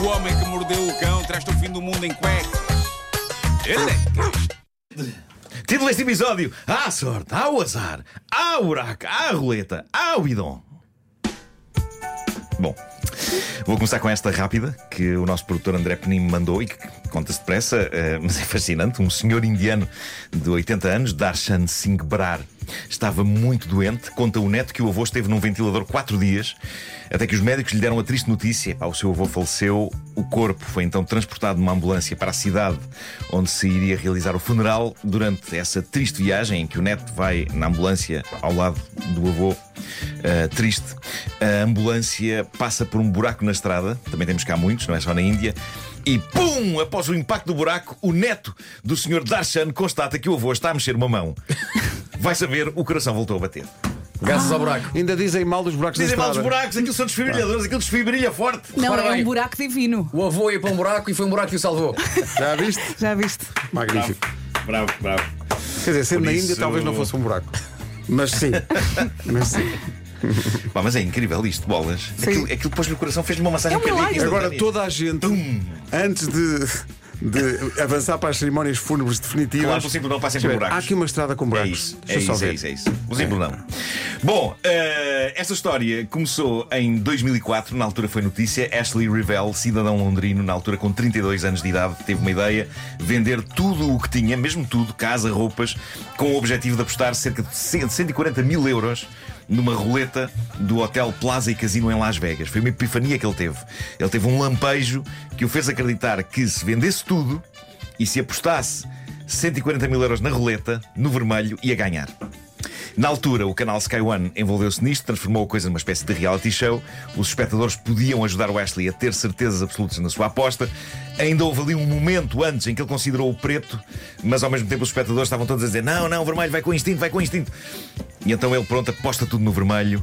O homem que mordeu o cão traz-te o fim do mundo em cuecas. Ele é Título deste episódio: Há sorte, há o azar, há o buraco, há a roleta, há o bidon. Bom, vou começar com esta rápida que o nosso produtor André Penin me mandou e que conta-se depressa, eh, mas é fascinante. Um senhor indiano de 80 anos, Darshan Singh Brar, estava muito doente. Conta o neto que o avô esteve num ventilador quatro dias, até que os médicos lhe deram a triste notícia: o seu avô faleceu. O corpo foi então transportado numa ambulância para a cidade onde se iria realizar o funeral. Durante essa triste viagem em que o neto vai na ambulância ao lado do avô, eh, triste, a ambulância passa por um buraco na estrada. Também temos cá muitos, não é só na Índia. E pum! Após o impacto do buraco, o neto do Sr. Darshan constata que o avô está a mexer uma mão. Vai saber, o coração voltou a bater. Graças ao buraco. Ainda dizem mal dos buracos Dizem da mal dos estrada. buracos, aquilo são desfibrilhadores, aquilo desfibrilha forte. Não, Repara é bem. um buraco divino. O avô ia para um buraco e foi um buraco que o salvou. Já viste? Já viste? Magnífico. Bravo, bravo. Quer dizer, sendo Por na isso- Índia talvez não fosse um buraco. Mas sim. Mas sim. Pá, mas é incrível isto, bolas. Aquilo, aquilo depois no coração fez-me uma massagem É um milagre. cardíaca Agora toda a gente, antes de, de avançar para as cerimónias fúnebres definitivas. Claro, pelo simples não passem por Deixa eu ver, buracos. Há aqui uma estrada com É buracos. isso, é Deixa eu só isso, é isso, é isso. O simples não. Bom, eh, esta história começou em 2004, na altura foi notícia. Ashley Revell, cidadão londrino, na altura com 32 anos de idade, teve uma ideia: vender tudo o que tinha, mesmo tudo, casa, roupas, com o objetivo de apostar cerca de 140 mil euros numa roleta do Hotel Plaza e Casino em Las Vegas. Foi uma epifania que ele teve. Ele teve um lampejo que o fez acreditar que se vendesse tudo e se apostasse 140 mil euros na roleta, no vermelho, ia ganhar. Na altura, o canal Sky One envolveu-se nisto, transformou a coisa numa espécie de reality show. Os espectadores podiam ajudar o Ashley a ter certezas absolutas na sua aposta. Ainda houve ali um momento antes em que ele considerou o preto, mas ao mesmo tempo os espectadores estavam todos a dizer: Não, não, o vermelho vai com instinto, vai com instinto. E então ele, pronto, aposta tudo no vermelho,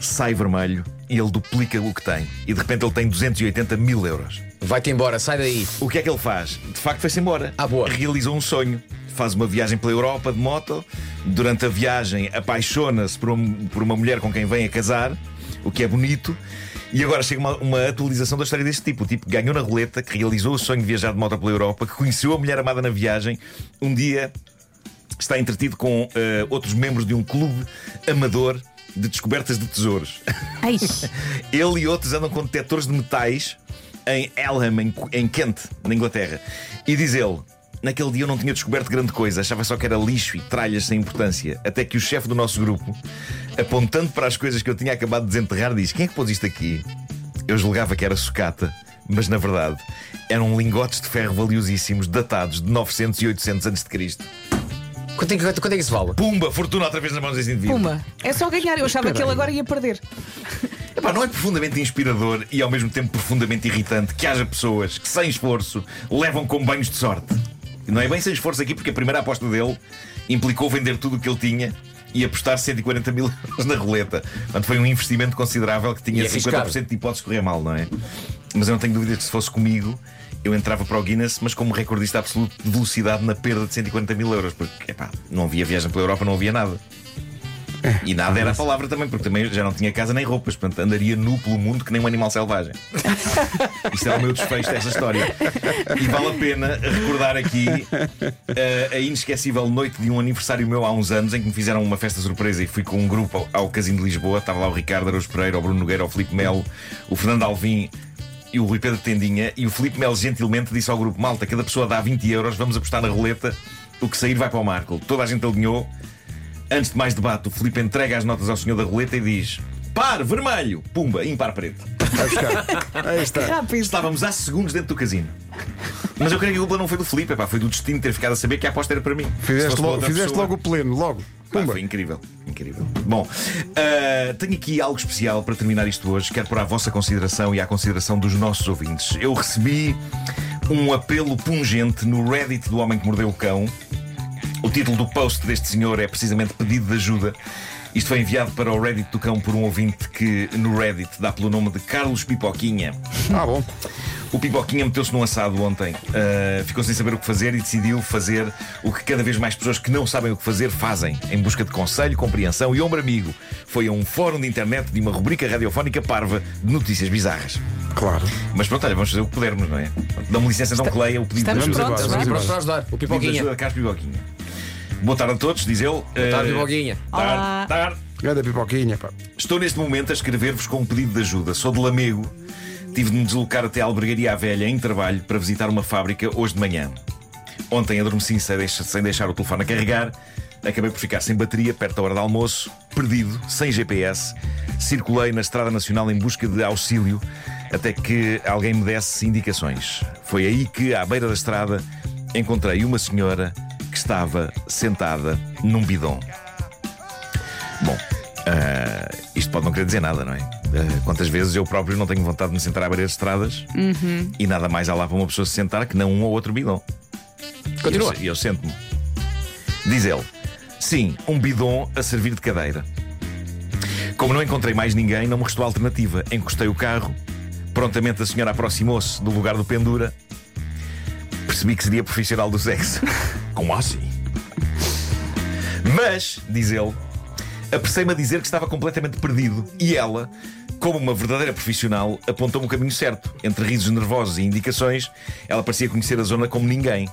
sai vermelho e ele duplica o que tem. E de repente ele tem 280 mil euros. Vai-te embora, sai daí. O que é que ele faz? De facto, foi-se embora. Ah, boa. Realizou um sonho. Faz uma viagem pela Europa de moto. Durante a viagem, apaixona-se por, um- por uma mulher com quem vem a casar, o que é bonito. E agora chega uma, uma atualização da história deste tipo. O tipo ganhou na roleta, que realizou o sonho de viajar de moto pela Europa, que conheceu a mulher amada na viagem. Um dia está entretido com eh, outros membros de um clube amador de descobertas de tesouros. Ele e outros andam com detectores de metais em Elham, em, em Kent, na Inglaterra. E diz ele: Naquele dia eu não tinha descoberto grande coisa, achava só que era lixo e tralhas sem importância. Até que o chefe do nosso grupo, apontando para as coisas que eu tinha acabado de desenterrar, diz: Quem é que pôs isto aqui? Eu julgava que era sucata, mas na verdade eram lingotes de ferro valiosíssimos datados de 900 e 800 a.C. Quanto é, que, quanto é que isso vale? Pumba, fortuna outra vez nas mãos desse indivíduo. puma. É só ganhar. Eu achava que ele agora ia perder. Epá, não é profundamente inspirador e ao mesmo tempo profundamente irritante que haja pessoas que, sem esforço, levam com banhos de sorte. Não é bem sem esforço aqui, porque a primeira aposta dele implicou vender tudo o que ele tinha e apostar 140 mil euros na roleta. Portanto, foi um investimento considerável que tinha E arriscado. 50% de hipótese de correr mal, não é? Mas eu não tenho dúvidas que se fosse comigo, eu entrava para o Guinness, mas como recordista absoluto de velocidade na perda de 140 mil euros, porque epá, não havia viagem pela Europa, não havia nada. E nada era a palavra também, porque também já não tinha casa nem roupas, portanto andaria nu pelo mundo que nem um animal selvagem. Isto é o meu desfecho desta história. E vale a pena recordar aqui eh, a inesquecível noite de um aniversário meu há uns anos em que me fizeram uma festa surpresa e fui com um grupo ao, ao Casino de Lisboa. Estava lá o Ricardo Araújo Pereira, o Bruno Nogueira, o Filipe Melo, o Fernando Alvim e o Rui Pedro Tendinha. E o Filipe Melo gentilmente disse ao grupo: Malta, cada pessoa dá 20 euros, vamos apostar na roleta, o que sair vai para o Marco. Toda a gente alinhou. Antes de mais debate, o Filipe entrega as notas ao senhor da roleta e diz: Par, vermelho, pumba, impar preto. Vai buscar. Aí está. Rápido. Estávamos há segundos dentro do casino. Mas eu creio que a culpa não foi do Filipe, epá, foi do destino ter ficado a saber que a aposta era para mim. Fizeste, para logo, fizeste logo o pleno, logo. Pá, Pumba. foi incrível, incrível. Bom, ah, tenho aqui algo especial para terminar isto hoje. Quero pôr à vossa consideração e à consideração dos nossos ouvintes. Eu recebi um apelo pungente no Reddit do Homem que Mordeu o Cão. O título do post deste senhor é precisamente pedido de ajuda. Isto foi enviado para o Reddit do Cão por um ouvinte que no Reddit dá pelo nome de Carlos Pipoquinha. Ah, bom. O Pipoquinha meteu-se num assado ontem, uh, ficou sem saber o que fazer e decidiu fazer o que cada vez mais pessoas que não sabem o que fazer fazem, em busca de conselho, compreensão e ombro amigo. Foi a um fórum de internet de uma rubrica radiofónica parva de notícias bizarras. Claro. Mas pronto, olha, vamos fazer o que pudermos, não é? Dá-me licença, não que leia o pedido Estamos de ajuda. prontos, é? vamos Pronto para ajudar. O Pedido de Pipoquinha. ajuda, Carlos Pipoquinha. Boa tarde a todos, diz ele. Boa Tarde, Pipoquinha. Olá. Tarde. Grande pipoquinha, pá. Estou neste momento a escrever-vos com um pedido de ajuda. Sou de Lamego. Tive de me deslocar até a Albergaria à Velha em trabalho para visitar uma fábrica hoje de manhã. Ontem adormeci sem deixar, sem deixar o telefone a carregar. Acabei por ficar sem bateria perto da hora do almoço, perdido, sem GPS. Circulei na Estrada Nacional em busca de auxílio até que alguém me desse indicações. Foi aí que, à beira da estrada, encontrei uma senhora que estava sentada num bidon. Bom, ah, isto pode não querer dizer nada, não é? Ah, quantas vezes eu próprio não tenho vontade de me sentar à beira de estradas e nada mais há lá para uma pessoa se sentar que não um ou outro bidon. Continua. E eu, eu sento-me. Diz ele: Sim, um bidon a servir de cadeira. Como não encontrei mais ninguém, não me restou alternativa. Encostei o carro. Prontamente a senhora aproximou-se do lugar do pendura. Percebi que seria profissional do sexo. Como assim? Mas, diz ele, apressei-me a dizer que estava completamente perdido e ela, como uma verdadeira profissional, apontou-me o caminho certo. Entre risos nervosos e indicações, ela parecia conhecer a zona como ninguém.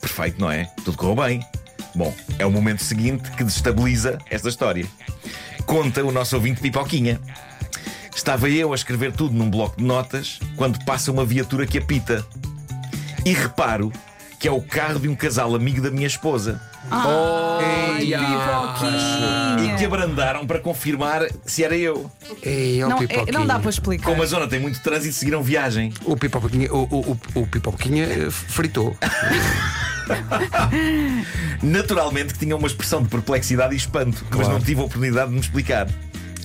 Perfeito, não é? Tudo correu bem. Bom, é o momento seguinte que desestabiliza esta história. Conta o nosso ouvinte Pipoquinha. Estava eu a escrever tudo num bloco de notas quando passa uma viatura que apita. E reparo que é o carro de um casal amigo da minha esposa. Ai, Eia. E pipoquinha. que abrandaram para confirmar se era eu. Ei, ó Não, é- não dá para explicar. Como a zona tem muito trânsito, seguiram viagem. O pipoquinha, o, o, o, o pipoquinha eh, fritou. Naturalmente que tinha uma expressão de perplexidade e espanto, mas não tive a oportunidade de me explicar.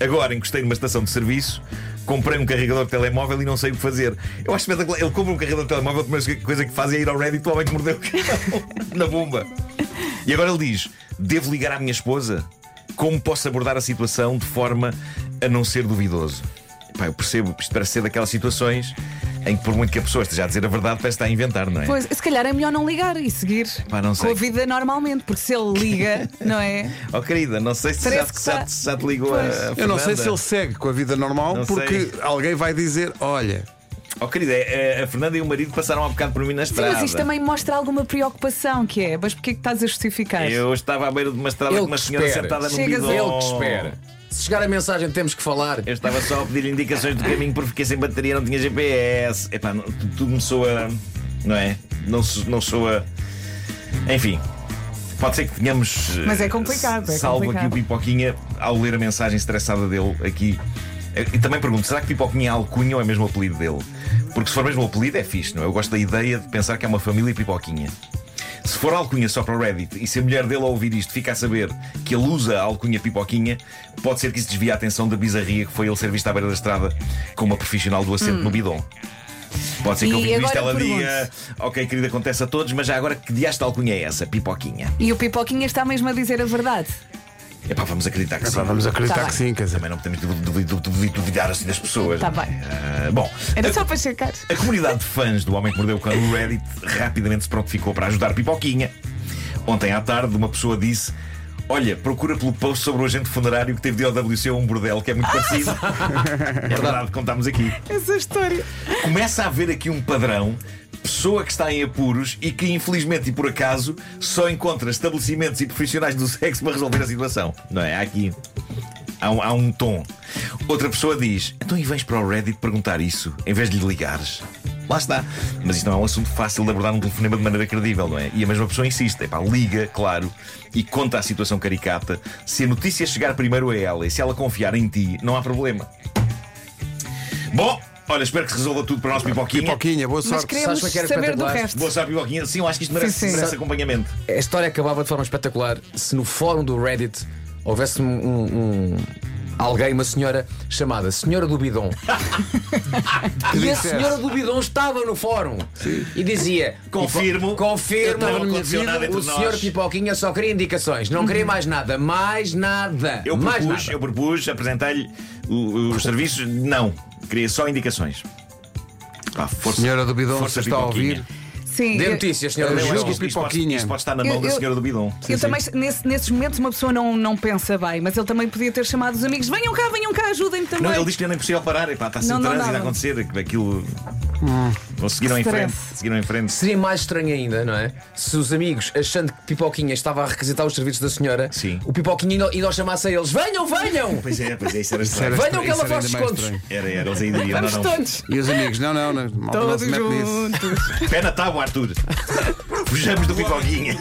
Agora encostei numa estação de serviço, comprei um carregador de telemóvel e não sei o que fazer. Eu acho espetacular. Ele compra um carregador de telemóvel, a coisa que faz é ir ao Reddit o homem que mordeu na bomba. E agora ele diz: devo ligar à minha esposa? Como posso abordar a situação de forma a não ser duvidoso? Pá, eu percebo, isto parece ser daquelas situações em que, por muito que a pessoa esteja a dizer a verdade, parece estar a inventar, não é? Pois, se calhar é melhor não ligar e seguir Pá, não sei. com a vida normalmente, porque se ele liga, não é? Oh querida, não sei se já, que já, tá- já te ligou Pois. a, a Eu não sei Fernanda. se ele segue com a vida normal Não porque alguém vai dizer: olha, Oh querida, é- a Fernanda e o marido passaram há bocado por mim na Sim, estrada. mas isto também mostra alguma preocupação, que é, mas porquê que estás a justificar? Eu estava à beira de uma estrada Ele com uma senhora espera. sentada num Chegas bidon. Ele que espera. Se chegar a mensagem, temos que falar. Eu estava só a pedir indicações do caminho porque fiquei sem bateria, não tinha GPS. Epá, não, tu- tudo me soa. Não é? Não, não soa. Enfim. Pode ser que tenhamos. eh, Mas é complicado, é salvo complicado. aqui o Pipoquinha ao ler a mensagem estressada dele aqui. Eh, E também pergunto: será que Pipoquinha é alcunha ou é mesmo o apelido dele? Porque se for mesmo o apelido é fixe, não é? Eu gosto da ideia de pensar que é uma família Pipoquinha. Se for alcunha só para o Reddit e se a mulher dele ao ouvir isto fica a saber que ele usa a alcunha pipoquinha, pode ser que isso desvie a atenção da bizarria que foi ele ser visto à beira da estrada com uma profissional do assento no bidon. Pode ser que E ouvindo isto ela diga: Ok, querida, acontece a todos, mas já agora que diaste alcunha é essa? Pipoquinha. E o Pipoquinha está mesmo a dizer a verdade. Epá, vamos acreditar que sim. pá, vamos acreditar Tá que bem. sim, quer dizer. Também não podemos duvi- duvi- duvi- duvidar assim das pessoas. Tá não é? bem. Ah, bom, Era a- só para checar. A comunidade de fãs do Homem que Mordeu o Cão no Reddit rapidamente se prontificou para ajudar Pipoquinha. Ontem à tarde, uma pessoa disse: Olha, procura pelo post sobre o agente funerário que teve de OWC a um bordel, que é muito parecido. é verdade, contámos aqui. Essa história. Começa a haver aqui um padrão. Pessoa que está em apuros e que, infelizmente e por acaso, só encontra estabelecimentos e profissionais do sexo para resolver a situação. Não é? Há aqui. Há um, há um tom. Outra pessoa diz: Então e vens para o Reddit perguntar isso em vez de lhe ligares? Lá está. Mas isto não é um assunto fácil de abordar num telefonema de maneira credível, não é? E a mesma pessoa insiste: epá, liga, claro, e conta a situação caricata. Se a notícia chegar primeiro a ela e se ela confiar em ti, não há problema. Bom, olha, espero que se resolva tudo para o nosso pipoquinha. Pipoquinha, boa Mas sorte. queremos Sabes o que era saber do resto. Boa sorte, pipoquinha. Sim, eu acho que isto merece, Sim, sim. merece acompanhamento. A história acabava de forma espetacular se no fórum do Reddit houvesse um, um- alguém, uma senhora chamada Senhora do Bidon. e a. Senhora do Bidon estava no fórum e dizia: Confirmo. Confirmo, Não aconteceu nada entre o senhor nós." Pipoquinha só queria indicações, não queria mais nada, mais nada. Eu mais propus, nada. eu propus, apresentei-lhe o- os serviços. Não, queria só indicações. Pá, força, Senhora do Bidon, força se está a ouvir. Pipoquinha. Sim. Notícias, senhora. Eu notícias. Isto, Pipoquinha. isto pode estar na mão Eu- da senhora do bidon. Eu também, nesse- nesses momentos, uma pessoa não, não pensa bem, mas ele também podia ter chamado os amigos: venham cá, venham cá, ajudem-me também. Não, ele diz que não é impossível parar. Epá, está sem Não, trânsito a acontecer. Aquilo. Não seguiram em frente. Seguiram em frente. Seria mais estranho ainda, não é? Se os amigos, achando que Pipoquinha estava a requisitar os serviços da senhora, Sim. o Pipoquinha ainda, ainda os chamasse a eles: venham, venham! Pois é, pois é, isso era estranho. Venham que ela faz ainda descontos. Era, era, eles diriam. Vamos Não, não. E os amigos, não, não, não, Todos juntos. Pé na tábua, Arthur. Fujamos do pipoquinha.